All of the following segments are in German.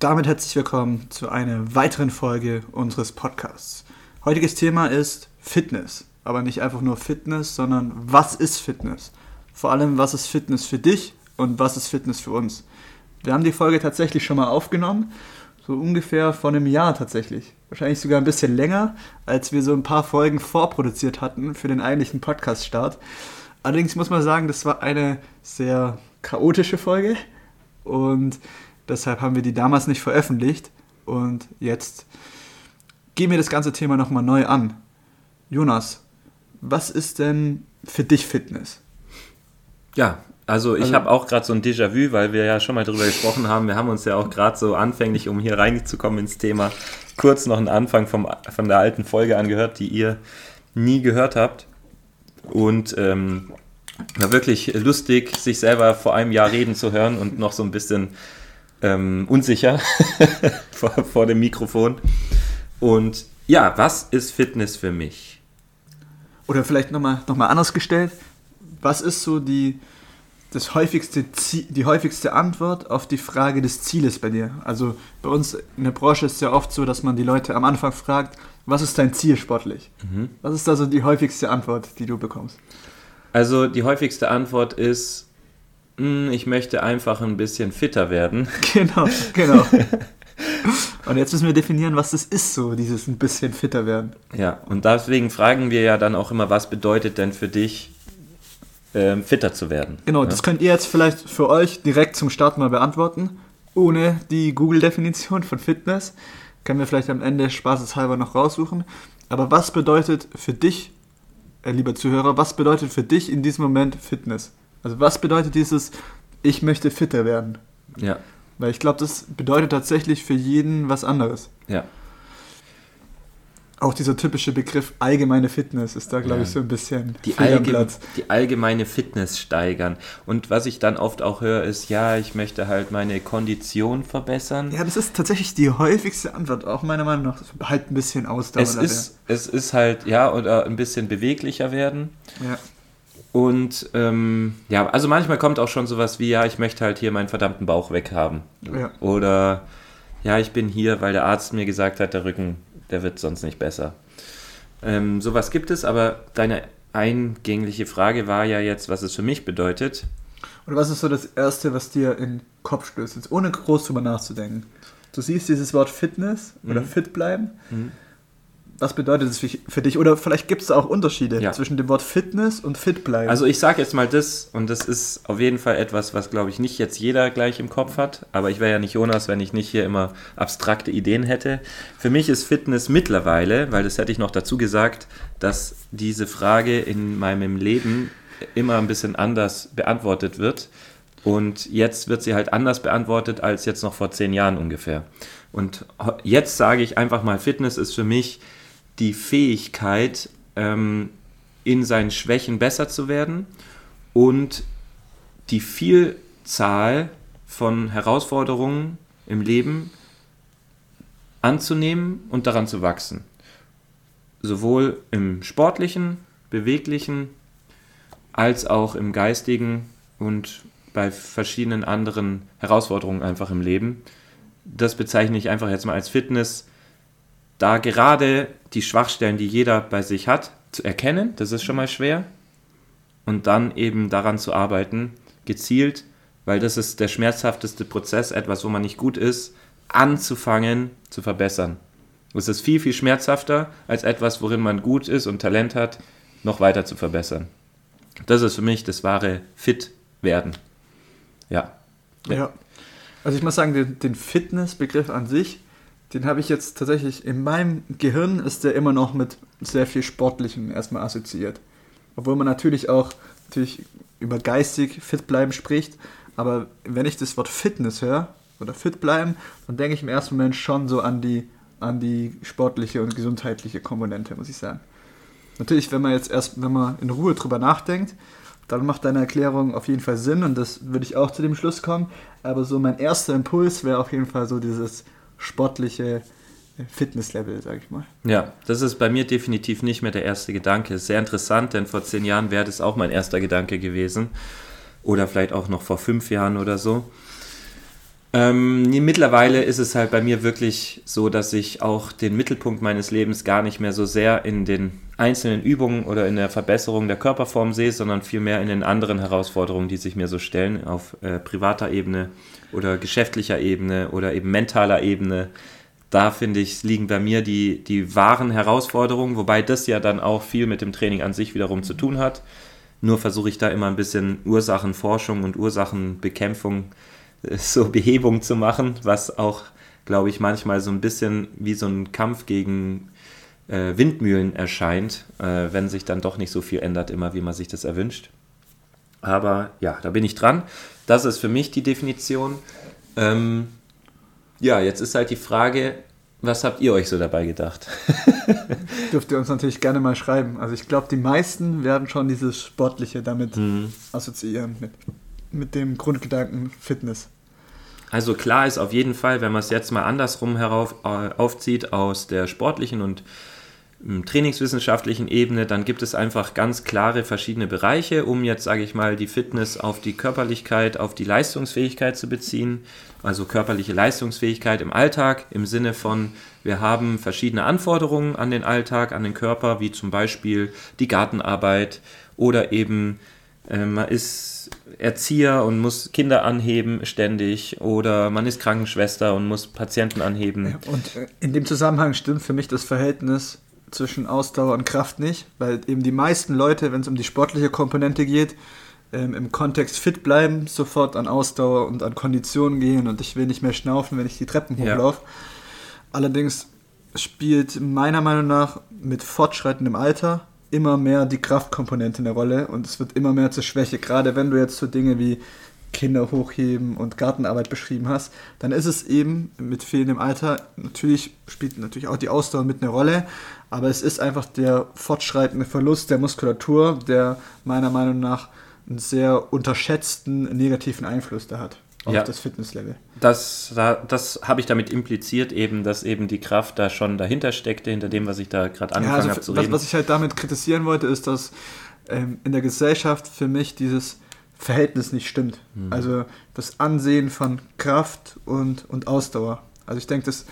damit herzlich willkommen zu einer weiteren Folge unseres Podcasts. Heutiges Thema ist Fitness, aber nicht einfach nur Fitness, sondern was ist Fitness? Vor allem, was ist Fitness für dich und was ist Fitness für uns? Wir haben die Folge tatsächlich schon mal aufgenommen, so ungefähr vor einem Jahr tatsächlich. Wahrscheinlich sogar ein bisschen länger, als wir so ein paar Folgen vorproduziert hatten für den eigentlichen Podcast-Start. Allerdings muss man sagen, das war eine sehr chaotische Folge und deshalb haben wir die damals nicht veröffentlicht und jetzt gehen wir das ganze Thema nochmal neu an. Jonas, was ist denn für dich Fitness? Ja, also ich Also- habe auch gerade so ein Déjà-vu, weil wir ja schon mal drüber gesprochen haben. Wir haben uns ja auch gerade so anfänglich, um hier reinzukommen ins Thema, kurz noch einen Anfang vom, von der alten Folge angehört, die ihr nie gehört habt. Und ähm, war wirklich lustig, sich selber vor einem Jahr reden zu hören und noch so ein bisschen ähm, unsicher vor, vor dem Mikrofon. Und ja, was ist Fitness für mich? Oder vielleicht nochmal noch mal anders gestellt, was ist so die, das häufigste Zie- die häufigste Antwort auf die Frage des Zieles bei dir? Also bei uns in der Branche ist es ja oft so, dass man die Leute am Anfang fragt, was ist dein Ziel sportlich? Was ist da so die häufigste Antwort, die du bekommst? Also die häufigste Antwort ist, "Hm, ich möchte einfach ein bisschen fitter werden. Genau, genau. Und jetzt müssen wir definieren, was das ist, so dieses ein bisschen fitter werden. Ja, und deswegen fragen wir ja dann auch immer, was bedeutet denn für dich, ähm, fitter zu werden? Genau, ja? das könnt ihr jetzt vielleicht für euch direkt zum Start mal beantworten, ohne die Google-Definition von Fitness. Können wir vielleicht am Ende spaßeshalber noch raussuchen. Aber was bedeutet für dich, äh, lieber Zuhörer, was bedeutet für dich in diesem Moment Fitness? Also was bedeutet dieses, ich möchte fitter werden? Ja, Weil ich glaube, das bedeutet tatsächlich für jeden was anderes. ja. Auch dieser typische Begriff allgemeine Fitness ist da, glaube Ja. ich, so ein bisschen Die, allgeme, Platz. die allgemeine Fitness steigern. Und was ich dann oft auch höre, ist, ja, ich möchte halt meine Kondition verbessern. Ja, das ist tatsächlich die häufigste Antwort, auch meiner Meinung nach. Halt ein bisschen Ausdauer. es, ist, es ist halt, ja, oder ein bisschen beweglicher werden. Ja. Und ähm, ja, also manchmal kommt auch schon sowas wie, ja, ich möchte halt hier meinen verdammten Bauch weghaben. Ja. Oder ja, ich bin hier, weil der Arzt mir gesagt hat, der Rücken, der wird sonst nicht besser. Ähm, sowas gibt es, aber deine eingängliche Frage war ja jetzt, was es für mich bedeutet. Oder was ist so das Erste, was dir in den Kopf stößt, jetzt ohne groß drüber nachzudenken? Du siehst dieses Wort Fitness oder Mhm. fit bleiben. Mhm. Was bedeutet es für, dich? Oder vielleicht gibt es da auch Unterschiede Ja. zwischen dem Wort Fitness und fit bleiben. Also ich sage jetzt mal das, und das ist auf jeden Fall etwas, was, glaube ich, nicht jetzt jeder gleich im Kopf hat, aber ich wäre ja nicht Jonas, wenn ich nicht hier immer abstrakte Ideen hätte. Für mich ist Fitness mittlerweile, weil das hätte ich noch dazu gesagt, dass diese Frage in meinem Leben immer ein bisschen anders beantwortet wird. Und jetzt wird sie halt anders beantwortet als jetzt noch vor zehn Jahren ungefähr. Und jetzt sage ich einfach mal, Fitness ist für mich die Fähigkeit, ähm, in seinen Schwächen besser zu werden und die Vielzahl von Herausforderungen im Leben anzunehmen und daran zu wachsen. Sowohl im sportlichen, beweglichen, als auch im geistigen und bei verschiedenen anderen Herausforderungen einfach im Leben. Das bezeichne ich einfach jetzt mal als Fitness, da gerade die Schwachstellen, die jeder bei sich hat, zu erkennen, das ist schon mal schwer, und dann eben daran zu arbeiten, gezielt, weil das ist der schmerzhafteste Prozess, etwas, wo man nicht gut ist, anzufangen zu verbessern. Es ist viel, viel schmerzhafter, als etwas, worin man gut ist und Talent hat, noch weiter zu verbessern. Das ist für mich das wahre Fit werden. Ja. ja. Also ich muss sagen, den, den Fitnessbegriff an sich, den habe ich jetzt tatsächlich in meinem Gehirn ist der immer noch mit sehr viel Sportlichem erstmal assoziiert. Obwohl man natürlich auch natürlich über geistig fit bleiben spricht, aber wenn ich das Wort Fitness höre oder fit bleiben, dann denke ich im ersten Moment schon so an die an die sportliche und gesundheitliche Komponente, muss ich sagen. Natürlich, wenn man jetzt erst, wenn man in Ruhe drüber nachdenkt, dann macht deine Erklärung auf jeden Fall Sinn und das würde ich auch zu dem Schluss kommen. Aber so mein erster Impuls wäre auf jeden Fall so dieses sportliche Fitnesslevel, sag ich mal. Ja, das ist bei mir definitiv nicht mehr der erste Gedanke. Sehr interessant, denn vor zehn Jahren wäre das auch mein erster Gedanke gewesen. Oder vielleicht auch noch vor fünf Jahren oder so. Ähm, mittlerweile ist es halt bei mir wirklich so, dass ich auch den Mittelpunkt meines Lebens gar nicht mehr so sehr in den einzelnen Übungen oder in der Verbesserung der Körperform sehe, sondern vielmehr in den anderen Herausforderungen, die sich mir so stellen, auf äh, privater Ebene oder geschäftlicher Ebene oder eben mentaler Ebene. Da finde ich, liegen bei mir die, die wahren Herausforderungen, wobei das ja dann auch viel mit dem Training an sich wiederum zu tun hat. Nur versuche ich da immer ein bisschen Ursachenforschung und Ursachenbekämpfung so Behebung zu machen, was auch, glaube ich, manchmal so ein bisschen wie so ein Kampf gegen äh, Windmühlen erscheint, äh, wenn sich dann doch nicht so viel ändert, immer wie man sich das erwünscht. Aber ja, da bin ich dran. Das ist für mich die Definition. Ähm, ja, jetzt ist halt die Frage, was habt ihr euch so dabei gedacht? Dürft ihr uns natürlich gerne mal schreiben. Also ich glaube, die meisten werden schon dieses Sportliche damit mhm. assoziieren, mit mit dem Grundgedanken Fitness? Also klar ist auf jeden Fall, wenn man es jetzt mal andersrum herauf, äh, aufzieht aus der sportlichen und trainingswissenschaftlichen Ebene, dann gibt es einfach ganz klare verschiedene Bereiche, um jetzt, sage ich mal, die Fitness auf die Körperlichkeit, auf die Leistungsfähigkeit zu beziehen. Also körperliche Leistungsfähigkeit im Alltag im Sinne von, wir haben verschiedene Anforderungen an den Alltag, an den Körper, wie zum Beispiel die Gartenarbeit oder eben äh, man ist Erzieher und muss Kinder anheben ständig oder man ist Krankenschwester und muss Patienten anheben. Und äh, in dem Zusammenhang stimmt für mich das Verhältnis zwischen Ausdauer und Kraft nicht, weil eben die meisten Leute, wenn es um die sportliche Komponente geht, ähm, im Kontext fit bleiben, sofort an Ausdauer und an Konditionen gehen und ich will nicht mehr schnaufen, wenn ich die Treppen hochlaufe. Ja. Allerdings spielt meiner Meinung nach mit fortschreitendem Alter immer mehr die Kraftkomponente eine Rolle und es wird immer mehr zur Schwäche. Gerade wenn du jetzt so Dinge wie Kinder hochheben und Gartenarbeit beschrieben hast, dann ist es eben mit fehlendem Alter, natürlich spielt natürlich auch die Ausdauer mit eine Rolle, aber es ist einfach der fortschreitende Verlust der Muskulatur, der meiner Meinung nach einen sehr unterschätzten negativen Einfluss da hat auf ja. das Fitnesslevel. Das, das habe ich damit impliziert, eben, dass eben die Kraft da schon dahinter steckte, hinter dem, was ich da gerade angefangen ja, also habe zu reden. Was, was ich halt damit kritisieren wollte, ist, dass ähm, in der Gesellschaft für mich dieses Verhältnis nicht stimmt. Mhm. Also das Ansehen von Kraft und, und Ausdauer. Also ich denke, das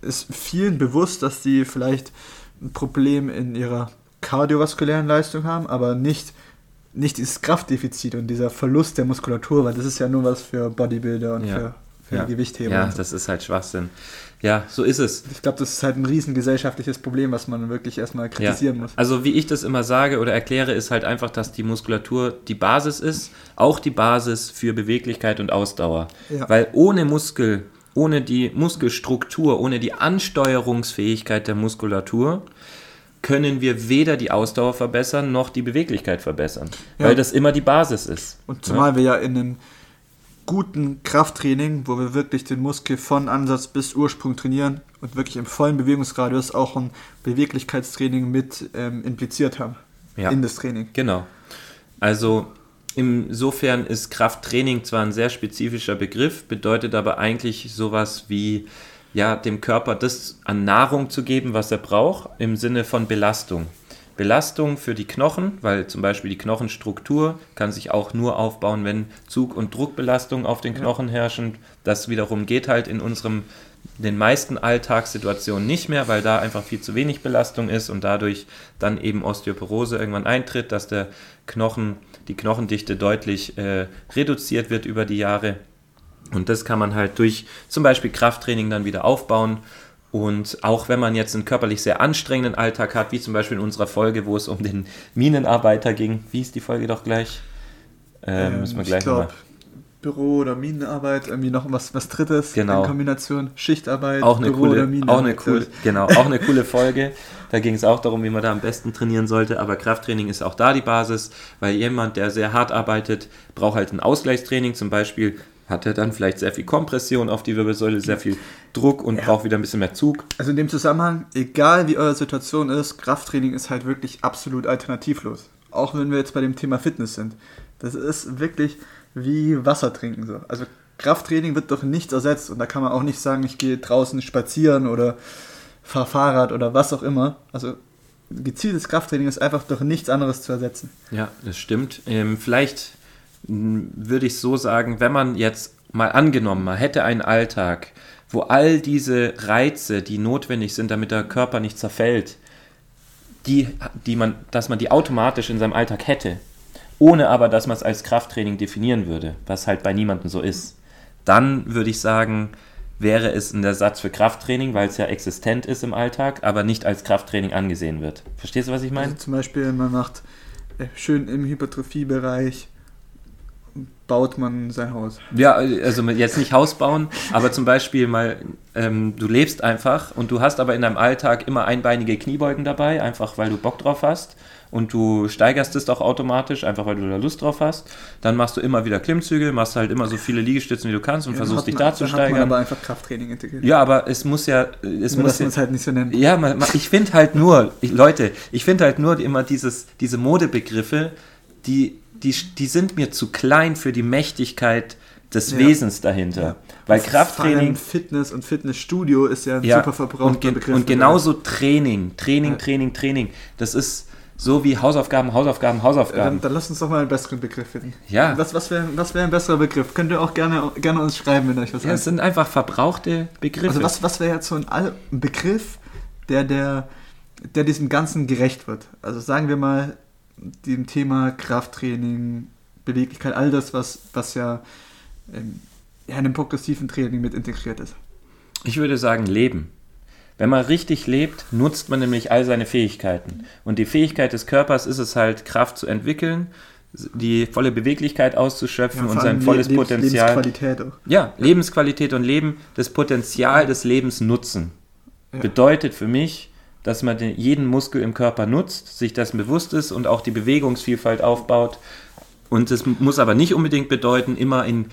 ist vielen bewusst, dass die vielleicht ein Problem in ihrer kardiovaskulären Leistung haben, aber nicht nicht dieses Kraftdefizit und dieser Verlust der Muskulatur, weil das ist ja nur was für Bodybuilder und ja. für, für ja. Gewichtheber. Ja, das ist halt Schwachsinn. Ja, so ist es. Ich glaube, das ist halt ein riesen gesellschaftliches Problem, was man wirklich erstmal kritisieren ja. muss. Also wie ich das immer sage oder erkläre, ist halt einfach, dass die Muskulatur die Basis ist, auch die Basis für Beweglichkeit und Ausdauer. Ja. Weil ohne Muskel, ohne die Muskelstruktur, ohne die Ansteuerungsfähigkeit der Muskulatur, können wir weder die Ausdauer verbessern noch die Beweglichkeit verbessern, ja. weil das immer die Basis ist. Und zumal ja? wir ja in einem guten Krafttraining, wo wir wirklich den Muskel von Ansatz bis Ursprung trainieren und wirklich im vollen Bewegungsradius auch ein Beweglichkeitstraining mit ähm, impliziert haben ja. in das Training. Genau. Also insofern ist Krafttraining zwar ein sehr spezifischer Begriff, bedeutet aber eigentlich sowas wie ja, dem Körper das an Nahrung zu geben, was er braucht, im Sinne von Belastung. Belastung für die Knochen, weil zum Beispiel die Knochenstruktur kann sich auch nur aufbauen, wenn Zug- und Druckbelastung auf den Knochen herrschen. Das wiederum geht halt in unserem den meisten Alltagssituationen nicht mehr, weil da einfach viel zu wenig Belastung ist und dadurch dann eben Osteoporose irgendwann eintritt, dass der Knochen, die Knochendichte deutlich äh, reduziert wird über die Jahre. Und das kann man halt durch zum Beispiel Krafttraining dann wieder aufbauen. Und auch wenn man jetzt einen körperlich sehr anstrengenden Alltag hat, wie zum Beispiel in unserer Folge, wo es um den Minenarbeiter ging. Wie ist die Folge doch gleich? Ähm, ähm, müssen wir gleich nochmal. Büro oder Minenarbeit, irgendwie noch was, was Drittes genau. in Kombination Schichtarbeit, auch eine Büro coole, oder Minenarbeit. Auch eine coole, genau, auch eine coole Folge. Da ging es auch darum, wie man da am besten trainieren sollte. Aber Krafttraining ist auch da die Basis, weil jemand, der sehr hart arbeitet, braucht halt ein Ausgleichstraining, zum Beispiel hat er dann vielleicht sehr viel Kompression auf die Wirbelsäule, sehr viel Druck und ja. braucht wieder ein bisschen mehr Zug. Also in dem Zusammenhang, egal wie eure Situation ist, Krafttraining ist halt wirklich absolut alternativlos. Auch wenn wir jetzt bei dem Thema Fitness sind. Das ist wirklich wie Wasser trinken so. Also Krafttraining wird doch nichts ersetzt und da kann man auch nicht sagen, ich gehe draußen spazieren oder fahre Fahrrad oder was auch immer. Also gezieltes Krafttraining ist einfach durch nichts anderes zu ersetzen. Ja, das stimmt. Ähm, vielleicht würde ich so sagen, wenn man jetzt mal angenommen, man hätte einen Alltag, wo all diese Reize, die notwendig sind, damit der Körper nicht zerfällt, die, die man, dass man die automatisch in seinem Alltag hätte, ohne aber, dass man es als Krafttraining definieren würde, was halt bei niemandem so ist, dann würde ich sagen, wäre es ein Ersatz für Krafttraining, weil es ja existent ist im Alltag, aber nicht als Krafttraining angesehen wird. Verstehst du, was ich meine? Also zum Beispiel, man macht äh, schön im Hypertrophiebereich baut man sein Haus. Ja, also jetzt nicht Haus bauen, aber zum Beispiel mal, ähm, du lebst einfach und du hast aber in deinem Alltag immer einbeinige Kniebeugen dabei, einfach weil du Bock drauf hast und du steigerst es auch automatisch, einfach weil du da Lust drauf hast. Dann machst du immer wieder Klimmzüge, machst halt immer so viele Liegestützen, wie du kannst und ja, versuchst dich da zu steigern. Man aber einfach Krafttraining integriert. Ja, aber es muss ja, es nur, muss dass man es halt nicht so nennt. Ja, man, ich finde halt nur, ich, Leute, ich finde halt nur immer dieses, diese Modebegriffe, die die, die sind mir zu klein für die Mächtigkeit des ja. Wesens dahinter. Ja. Weil Krafttraining. Fitness und Fitnessstudio ist ja ein ja. super verbrauchter und, Begriff. Und genauso Training, Training, Training, Training. Das ist so wie Hausaufgaben, Hausaufgaben, Hausaufgaben. Dann, dann lass uns doch mal einen besseren Begriff finden. Ja. Was, was wäre was wär ein besserer Begriff? Könnt ihr auch gerne, gerne uns schreiben, wenn euch was Ja, es sind einfach verbrauchte Begriffe. Also was, was wäre jetzt so ein, ein Begriff, der, der, der diesem Ganzen gerecht wird? Also sagen wir mal, dem Thema Krafttraining, Beweglichkeit, all das, was, was ja, ähm, ja in einem progressiven Training mit integriert ist. Ich würde sagen, Leben. Wenn man richtig lebt, nutzt man nämlich all seine Fähigkeiten. Und die Fähigkeit des Körpers ist es halt, Kraft zu entwickeln, die volle Beweglichkeit auszuschöpfen ja, und sein volles Lebens Potenzial. Lebensqualität auch. Ja, Lebensqualität und Leben, das Potenzial des Lebens nutzen. Ja. Bedeutet für mich, dass man den, jeden Muskel im Körper nutzt, sich das bewusst ist und auch die Bewegungsvielfalt aufbaut. Und das muss aber nicht unbedingt bedeuten, immer in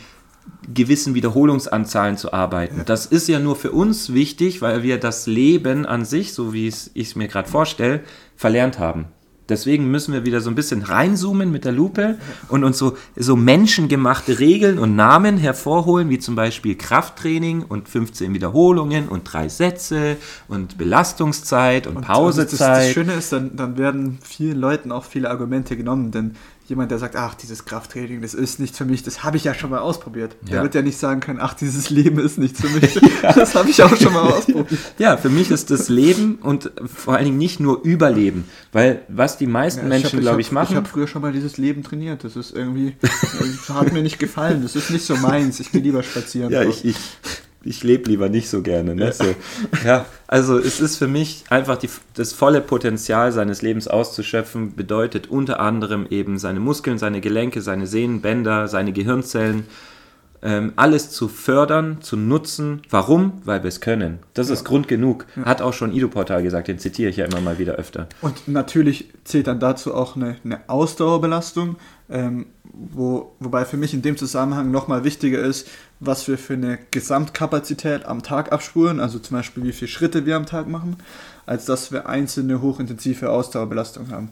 gewissen Wiederholungsanzahlen zu arbeiten. Das ist ja nur für uns wichtig, weil wir das Leben an sich, so wie ich es mir gerade vorstelle, verlernt haben. Deswegen müssen wir wieder so ein bisschen reinzoomen mit der Lupe und uns so, so menschengemachte Regeln und Namen hervorholen, wie zum Beispiel Krafttraining und 15 Wiederholungen und drei Sätze und Belastungszeit und, und Pausezeit. Das, das, Schöne ist, dann, dann werden vielen Leuten auch viele Argumente genommen, denn jemand, der sagt, ach, dieses Krafttraining, das ist nichts für mich, das habe ich ja schon mal ausprobiert. Ja. Der wird ja nicht sagen können, ach, dieses Leben ist nichts für mich. ja. Das habe ich auch schon mal ausprobiert. Ja, für mich ist das Leben und vor allen Dingen nicht nur Überleben, weil was die meisten ja, Menschen, glaube ich, machen. Ich habe früher schon mal dieses Leben trainiert. Das ist irgendwie, hat mir nicht gefallen. Das ist nicht so meins. Ich gehe lieber spazieren. Ja, ich, ich, ich lebe lieber nicht so gerne. Ne? So, ja, also es ist für mich einfach die, das volle Potenzial seines Lebens auszuschöpfen, bedeutet unter anderem eben seine Muskeln, seine Gelenke, seine Sehnen, Bänder, seine Gehirnzellen, ähm, alles zu fördern, zu nutzen. Warum? Weil wir es können. Das ja. ist Grund genug. Hat auch schon Ido Portal gesagt, den zitiere ich ja immer mal wieder öfter. Und natürlich zählt dann dazu auch eine, eine Ausdauerbelastung, ähm, wo, wobei für mich in dem Zusammenhang nochmal wichtiger ist, was wir für eine Gesamtkapazität am Tag abspuren, also zum Beispiel wie viele Schritte wir am Tag machen, als dass wir einzelne hochintensive Ausdauerbelastung haben.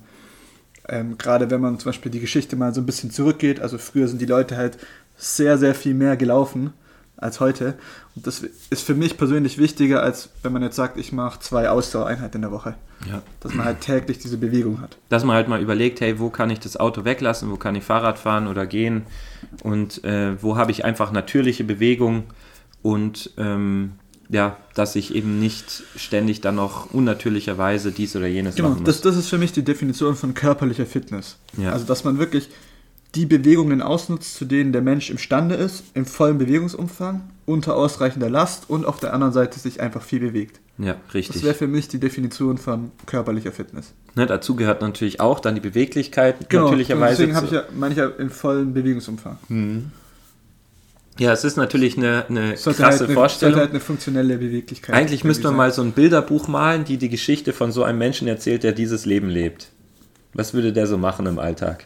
Ähm, gerade wenn man zum Beispiel die Geschichte mal so ein bisschen zurückgeht, also früher sind die Leute halt sehr, sehr viel mehr gelaufen als heute. Und das ist für mich persönlich wichtiger, als wenn man jetzt sagt, ich mache zwei Ausdauereinheiten in der Woche. Ja. Dass man halt täglich diese Bewegung hat. Dass man halt mal überlegt, hey, wo kann ich das Auto weglassen, wo kann ich Fahrrad fahren oder gehen und äh, wo habe ich einfach natürliche Bewegung und ähm, ja, dass ich eben nicht ständig dann noch unnatürlicherweise dies oder jenes genau, machen muss. Das, das ist für mich die Definition von körperlicher Fitness. Ja. Also, dass man wirklich die Bewegungen ausnutzt, zu denen der Mensch imstande ist, im vollen Bewegungsumfang, unter ausreichender Last und auf der anderen Seite sich einfach viel bewegt. Ja, richtig. Das wäre für mich die Definition von körperlicher Fitness. Ne, dazu gehört natürlich auch dann die Beweglichkeit, genau, natürlicherweise. Deswegen habe ich ja, ja im vollen Bewegungsumfang. Mhm. Ja, es ist natürlich eine, eine sollte krasse halt eine, Vorstellung. Sollte halt eine funktionelle Beweglichkeit. Eigentlich müsste man mal so ein Bilderbuch malen, die die Geschichte von so einem Menschen erzählt, der dieses Leben lebt. Was würde der so machen im Alltag?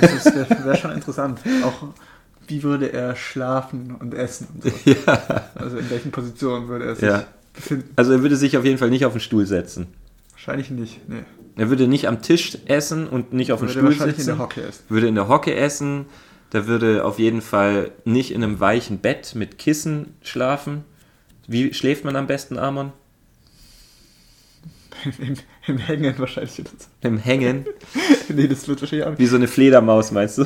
Das wäre schon interessant. Auch wie würde er schlafen und essen und so. Ja. Also in welchen Positionen würde er sich ja. befinden. Also er würde sich auf jeden Fall nicht auf den Stuhl setzen. Wahrscheinlich nicht, nee. Er würde nicht am Tisch essen und nicht auf dem Stuhl sitzen. in der Hocke essen. Würde in der Hocke essen. Der würde auf jeden Fall nicht in einem weichen Bett mit Kissen schlafen. Wie schläft man am besten, Amon? Im, Hängen wahrscheinlich. Im Hängen? nee, das wird wahrscheinlich auch Wie so eine Fledermaus, meinst du?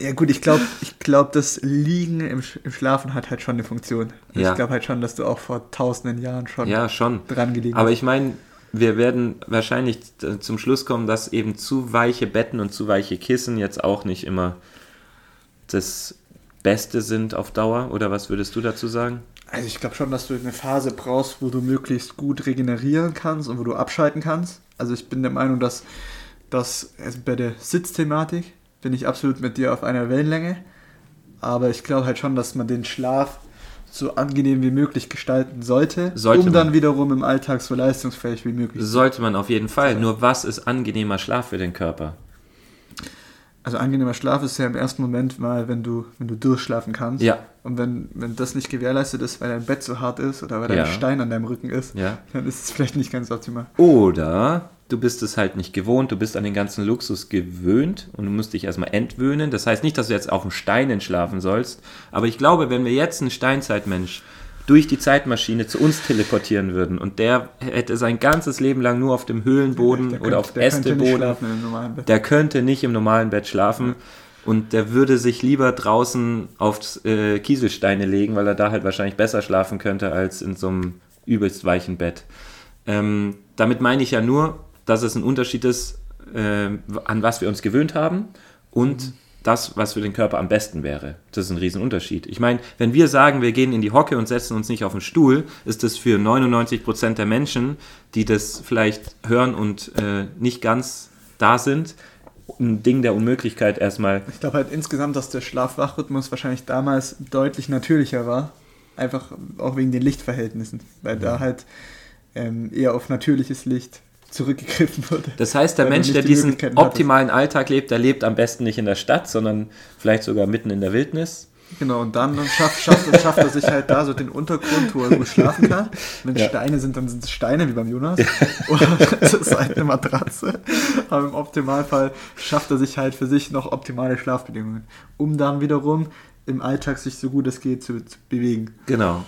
Ja gut, ich glaube, ich glaub, das Liegen im, im Schlafen hat halt schon eine Funktion. Ja. Ich glaube halt schon, dass du auch vor tausenden Jahren schon Ja, schon. dran gelegen Aber hast. ich meine, wir werden wahrscheinlich äh, zum Schluss kommen, dass eben zu weiche Betten und zu weiche Kissen jetzt auch nicht immer das Beste sind auf Dauer. Oder was würdest du dazu sagen? Also ich glaube schon, dass du eine Phase brauchst, wo du möglichst gut regenerieren kannst und wo du abschalten kannst. Also ich bin der Meinung, dass, dass also bei der Sitzthematik bin ich absolut mit dir auf einer Wellenlänge. Aber ich glaube halt schon, dass man den Schlaf so angenehm wie möglich gestalten sollte, Sollte um dann man. wiederum im Alltag so leistungsfähig wie möglich. Sollte man auf jeden Fall. Nur was ist angenehmer Schlaf für den Körper? Also angenehmer Schlaf ist ja im ersten Moment mal, wenn du, wenn du durchschlafen kannst. Ja, Und wenn, wenn das nicht gewährleistet ist, weil dein Bett so hart ist oder weil Ja. dein Stein an deinem Rücken ist, ja. dann ist es vielleicht nicht ganz optimal. Oder du bist es halt nicht gewohnt, du bist an den ganzen Luxus gewöhnt und du musst dich erstmal entwöhnen. Das heißt nicht, dass du jetzt auf dem Steinen schlafen sollst, aber ich glaube, wenn wir jetzt einen Steinzeitmensch durch die Zeitmaschine zu uns teleportieren würden. Und der hätte sein ganzes Leben lang nur auf dem Höhlenboden Der oder könnte- auf könnte Ästeboden, der könnte nicht im normalen Bett schlafen. Und der würde sich lieber draußen auf äh, Kieselsteine legen, weil er da halt wahrscheinlich besser schlafen könnte als in so einem übelst weichen Bett. Ähm, damit meine ich ja nur, dass es ein Unterschied ist, äh, an was wir uns gewöhnt haben und das, was für den Körper am besten wäre. Das ist ein Riesenunterschied. Ich meine, wenn wir sagen, wir gehen in die Hocke und setzen uns nicht auf den Stuhl, ist das für 99% der Menschen, die das vielleicht hören und äh, nicht ganz da sind, ein Ding der Unmöglichkeit erstmal. Ich glaube halt insgesamt, dass der Schlaf-Wach-Rhythmus wahrscheinlich damals deutlich natürlicher war. Einfach auch wegen den Lichtverhältnissen. Weil da halt ähm, eher auf natürliches Licht zurückgegriffen wurde. Das heißt, der Mensch, der die diesen optimalen Alltag lebt, der lebt am besten nicht in der Stadt, sondern vielleicht sogar mitten in der Wildnis. Genau, und dann schafft, schafft, schafft er sich halt da so den Untergrund, wo er gut schlafen kann. Wenn Ja. Steine sind, dann sind es Steine, wie beim Jonas. Oder es ist halt eine Matratze. Aber im Optimalfall schafft er sich halt für sich noch optimale Schlafbedingungen, um dann wiederum im Alltag sich so gut es geht zu, zu bewegen. Genau.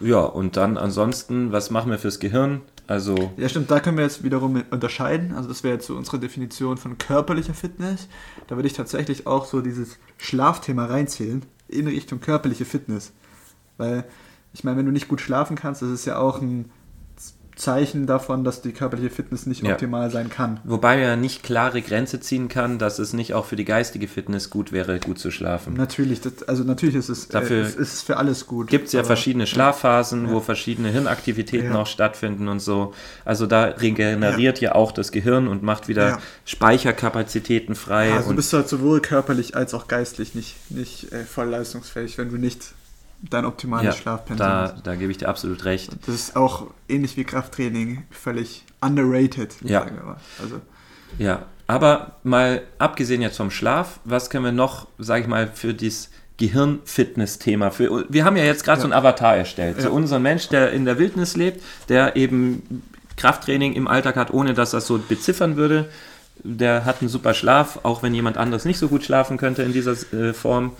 Ja, und dann ansonsten, was machen wir fürs Gehirn? Also, Ja, stimmt, da können wir jetzt wiederum unterscheiden. Also, das wäre jetzt so unsere Definition von körperlicher Fitness. Da würde ich tatsächlich auch so dieses Schlafthema reinzählen in Richtung körperliche Fitness. Weil, ich meine, wenn du nicht gut schlafen kannst, das ist ja auch ein Zeichen davon, dass die körperliche Fitness nicht Ja. optimal sein kann. wobei man ja nicht klare Grenze ziehen kann, dass es nicht auch für die geistige Fitness gut wäre, gut zu schlafen. Natürlich, das, also natürlich ist es, Dafür äh, es ist für alles gut. Gibt es ja verschiedene Schlafphasen, Ja. wo verschiedene Hirnaktivitäten auch stattfinden und so. Also da regeneriert ja, auch das Gehirn und macht wieder. Speicherkapazitäten frei. Also du bist halt sowohl körperlich als auch geistlich nicht, nicht äh, voll leistungsfähig, wenn du nicht dein optimales ja, Schlafpensum da, da gebe ich dir absolut recht. Das ist auch ähnlich wie Krafttraining völlig underrated. Ja. sagen wir mal. Also, Ja, aber mal abgesehen jetzt vom Schlaf, was können wir noch, sage ich mal, für dieses Gehirn-Fitness-Thema, wir haben ja jetzt gerade Ja. so einen Avatar erstellt, Ja. so unseren Mensch, der in der Wildnis lebt, der eben Krafttraining im Alltag hat, ohne dass er es so beziffern würde. Der hat einen super Schlaf, auch wenn jemand anderes nicht so gut schlafen könnte in dieser äh, Form.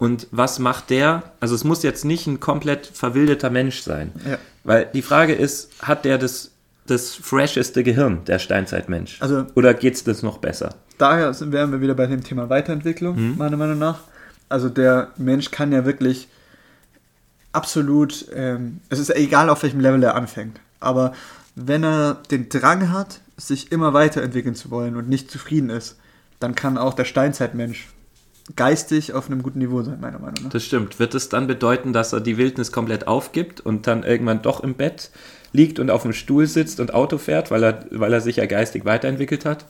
Und was macht der? Also es muss jetzt nicht ein komplett verwildeter Mensch sein. ja. Weil die Frage ist, hat der das, das fresheste Gehirn, der Steinzeitmensch? Also Oder geht es das noch besser? daher wären wir wieder bei dem Thema Weiterentwicklung, Mhm. meiner Meinung nach. Also der Mensch kann ja wirklich absolut, ähm, es ist egal, auf welchem Level er anfängt, aber wenn er den Drang hat, sich immer weiterentwickeln zu wollen und nicht zufrieden ist, dann kann auch der Steinzeitmensch geistig auf einem guten Niveau sein, meiner Meinung nach. Das stimmt. Wird es dann bedeuten, dass er die Wildnis komplett aufgibt und dann irgendwann doch im Bett liegt und auf dem Stuhl sitzt und Auto fährt, weil er, weil er sich ja geistig weiterentwickelt hat?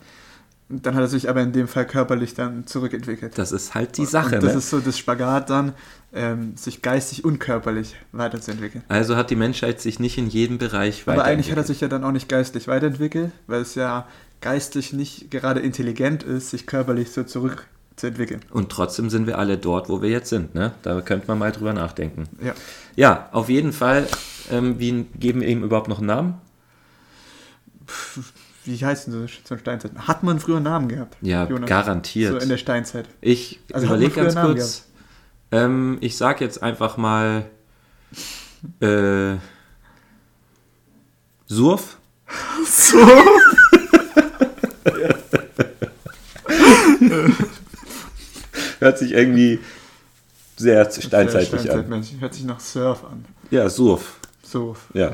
Dann hat er sich aber in dem Fall körperlich dann zurückentwickelt. Das ist halt die Sache. Und das Ne? ist so das Spagat dann, ähm, sich geistig und körperlich weiterzuentwickeln. Also hat die Menschheit sich nicht in jedem Bereich Aber eigentlich hat er weiterentwickelt. sich ja dann auch nicht geistlich weiterentwickelt, weil es ja geistig nicht gerade intelligent ist, sich körperlich so zurückzuentwickeln. Und trotzdem sind wir alle dort, wo wir jetzt sind. Ne? Da könnte man mal drüber nachdenken. Ja. Ja, auf jeden Fall. Ähm, wie geben wir ihm überhaupt noch einen Namen? Wie heißt denn so so ein Steinzeit? Hat man früher einen Namen gehabt? Ja, Jonas? garantiert. So in der Steinzeit. Ich Also überlege ganz kurz. Ähm, ich sag jetzt einfach mal äh, Surf. So. Hört sich irgendwie sehr steinzeitlich Sehr an. Hört sich nach Surf an. Ja, Surf. Surf. Ja.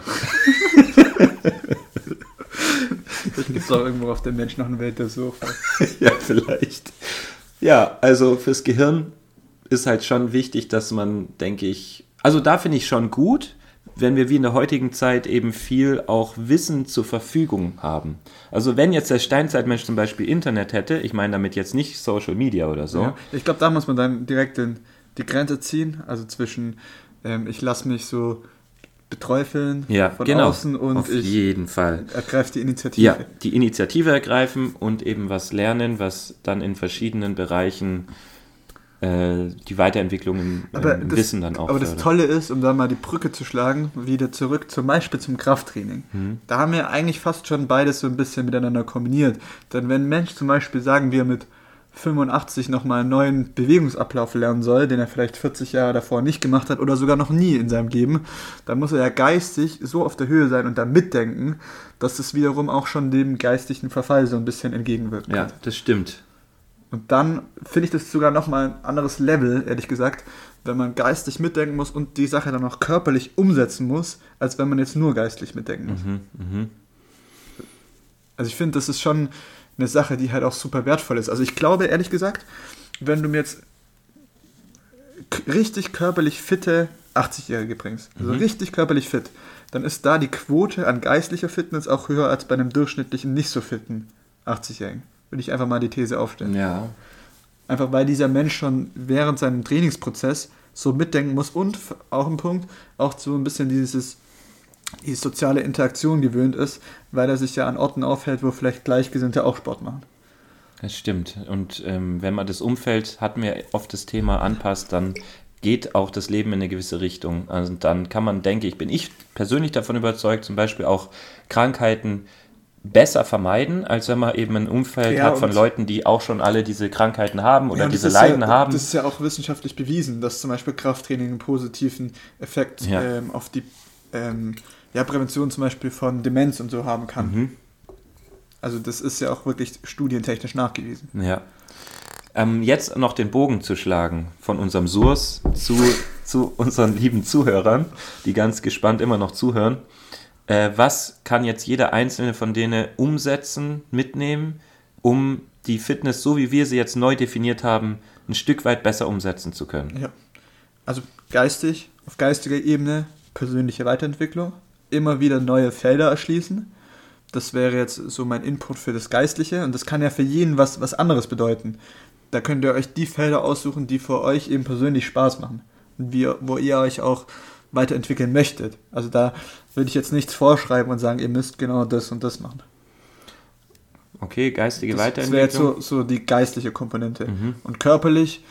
Vielleicht gibt es auch irgendwo auf der Mensch noch eine Welt der Surf. ja, vielleicht. Ja, also fürs Gehirn ist halt schon wichtig, dass man, denke ich, also da finde ich schon gut, wenn wir wie in der heutigen Zeit eben viel auch Wissen zur Verfügung haben. Also wenn jetzt der Steinzeitmensch zum Beispiel Internet hätte, ich meine damit jetzt nicht Social Media oder so, Ja. Ich glaube, da muss man dann direkt den, die Grenze ziehen, also zwischen ähm, ich lasse mich so beträufeln ja, von genau, außen und auf ich jeden Fall. ergreife die Initiative. Ja, die Initiative ergreifen und eben was lernen, was dann in verschiedenen Bereichen die Weiterentwicklung im, Aber, im das, Wissen dann auch aber das. Tolle ist, um da mal die Brücke zu schlagen, wieder zurück zum Beispiel zum Krafttraining. Mhm. Da haben wir eigentlich fast schon beides so ein bisschen miteinander kombiniert. Denn wenn ein Mensch zum Beispiel, sagen wir, mit 85 nochmal einen neuen Bewegungsablauf lernen soll, den er vielleicht 40 Jahre davor nicht gemacht hat oder sogar noch nie in seinem Leben, dann muss er ja geistig so auf der Höhe sein und da mitdenken, dass es wiederum auch schon dem geistigen Verfall so ein bisschen entgegenwirkt. Ja, das stimmt. Und dann finde ich das sogar nochmal ein anderes Level, ehrlich gesagt, wenn man geistig mitdenken muss und die Sache dann auch körperlich umsetzen muss, als wenn man jetzt nur geistlich mitdenken muss. Mhm, mhm. Also ich finde, das ist schon eine Sache, die halt auch super wertvoll ist. Also ich glaube, ehrlich gesagt, wenn du mir jetzt richtig körperlich fitte 80-Jährige bringst, also Mhm. richtig körperlich fit, dann ist da die Quote an geistlicher Fitness auch höher als bei einem durchschnittlichen nicht so fitten 80-Jährigen. Würde ich einfach mal die These aufstellen. Ja, Einfach weil dieser Mensch schon während seinem Trainingsprozess so mitdenken muss und auch ein Punkt, auch so ein bisschen dieses, die soziale Interaktion gewöhnt ist, weil er sich ja an Orten aufhält, wo vielleicht Gleichgesinnte auch Sport machen. das stimmt. Und ähm, wenn man das Umfeld, hatten wir oft das Thema, anpasst, dann geht auch das Leben in eine gewisse Richtung. Also dann kann man, denke ich, bin ich persönlich davon überzeugt, zum Beispiel auch Krankheiten besser vermeiden, als wenn man eben ein Umfeld Ja, hat von Leuten, die auch schon alle diese Krankheiten haben oder Ja, diese Leiden ja, haben. Das ist ja auch wissenschaftlich bewiesen, dass zum Beispiel Krafttraining einen positiven Effekt ähm, auf die ähm, ja, Prävention zum Beispiel von Demenz und so haben kann. Mhm. Also das ist ja auch wirklich studientechnisch nachgewiesen. Ja. Ähm, jetzt noch den Bogen zu schlagen von unserem Source zu, zu unseren lieben Zuhörern, die ganz gespannt immer noch zuhören. Äh, was kann jetzt jeder einzelne von denen umsetzen, mitnehmen, um die Fitness, so wie wir sie jetzt neu definiert haben, ein Stück weit besser umsetzen zu können? Ja. Also geistig, auf geistiger Ebene, persönliche Weiterentwicklung, immer wieder neue Felder erschließen. Das wäre jetzt so mein Input für das Geistliche und das kann ja für jeden was, was anderes bedeuten. Da könnt ihr euch die Felder aussuchen, die für euch eben persönlich Spaß machen und wie, wo ihr euch auch weiterentwickeln möchtet. Also da würde ich jetzt nichts vorschreiben und sagen, ihr müsst genau das und das machen. Okay, geistige Das, das wäre jetzt Weiterentwicklung. so, so die geistliche Komponente. Mhm. Und körperlich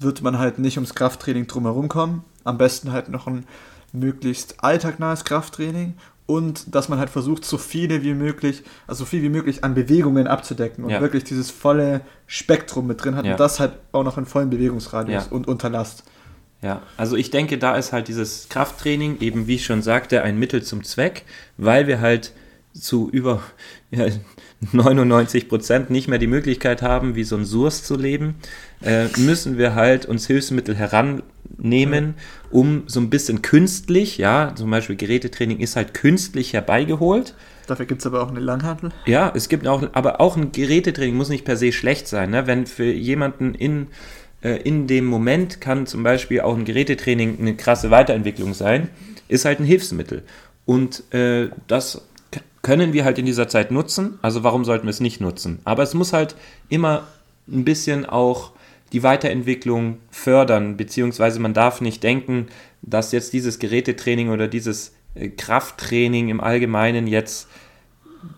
wird man halt nicht ums Krafttraining drumherum kommen. Am besten halt noch ein möglichst alltagnahes Krafttraining und dass man halt versucht, so viele wie möglich, also so viel wie möglich an Bewegungen abzudecken und Ja. wirklich dieses volle Spektrum mit drin hat Ja. und das halt auch noch in vollen Bewegungsradius Ja. und unter Last. Ja, also ich denke, da ist halt dieses Krafttraining eben, wie ich schon sagte, ein Mittel zum Zweck, weil wir halt zu über ja, 99 Prozent nicht mehr die Möglichkeit haben, wie so ein Surs zu leben, äh, müssen wir halt uns Hilfsmittel herannehmen, um so ein bisschen künstlich, ja, zum Beispiel Gerätetraining ist halt künstlich herbeigeholt, Dafür gibt es aber auch eine Langhantel. ja, es gibt auch, aber auch ein Gerätetraining muss nicht per se schlecht sein. Ne? Wenn für jemanden in, in dem Moment kann zum Beispiel auch ein Gerätetraining eine krasse Weiterentwicklung sein, ist halt ein Hilfsmittel. Und äh, das können wir halt in dieser Zeit nutzen. Also warum sollten wir es nicht nutzen? Aber es muss halt immer ein bisschen auch die Weiterentwicklung fördern, beziehungsweise man darf nicht denken, dass jetzt dieses Gerätetraining oder dieses äh, Krafttraining im Allgemeinen jetzt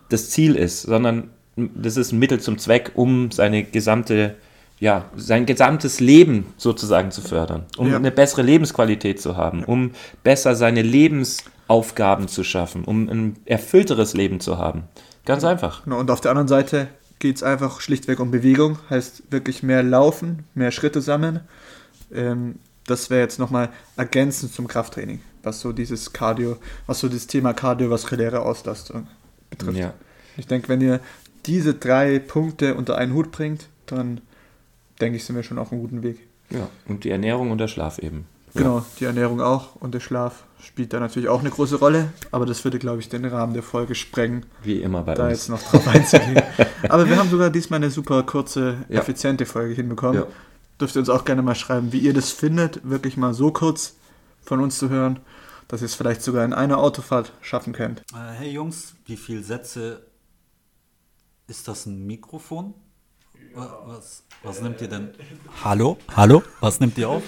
das Ziel ist, sondern das ist ein Mittel zum Zweck, um seine gesamte, ja, sein gesamtes Leben sozusagen zu fördern, um Ja. eine bessere Lebensqualität zu haben, um besser seine Lebensaufgaben zu schaffen, um ein erfüllteres Leben zu haben. Ganz einfach. Genau, und auf der anderen Seite geht es einfach schlichtweg um Bewegung, heißt wirklich mehr Laufen, mehr Schritte sammeln. Ähm, das wäre jetzt nochmal ergänzend zum Krafttraining, was so dieses Cardio, was so das Thema kardiovaskuläre Auslastung betrifft. Ja. Ich denke, wenn ihr diese drei Punkte unter einen Hut bringt, dann denke ich, sind wir schon auf einem guten Weg. Ja, und die Ernährung und der Schlaf eben. Genau, die Ernährung auch und der Schlaf spielt da natürlich auch eine große Rolle, aber das würde, glaube ich, den Rahmen der Folge sprengen, Wie immer bei da uns. jetzt noch drauf einzugehen. aber wir haben sogar diesmal eine super kurze, Ja. effiziente Folge hinbekommen. Ja. Dürft ihr uns auch gerne mal schreiben, wie ihr das findet, wirklich mal so kurz von uns zu hören, dass ihr es vielleicht sogar in einer Autofahrt schaffen könnt. Äh, hey Jungs, wie viele Sätze ist das ein Mikrofon? Wa- Was, was nimmt ihr denn? Hallo? Hallo? Was nimmt ihr auf?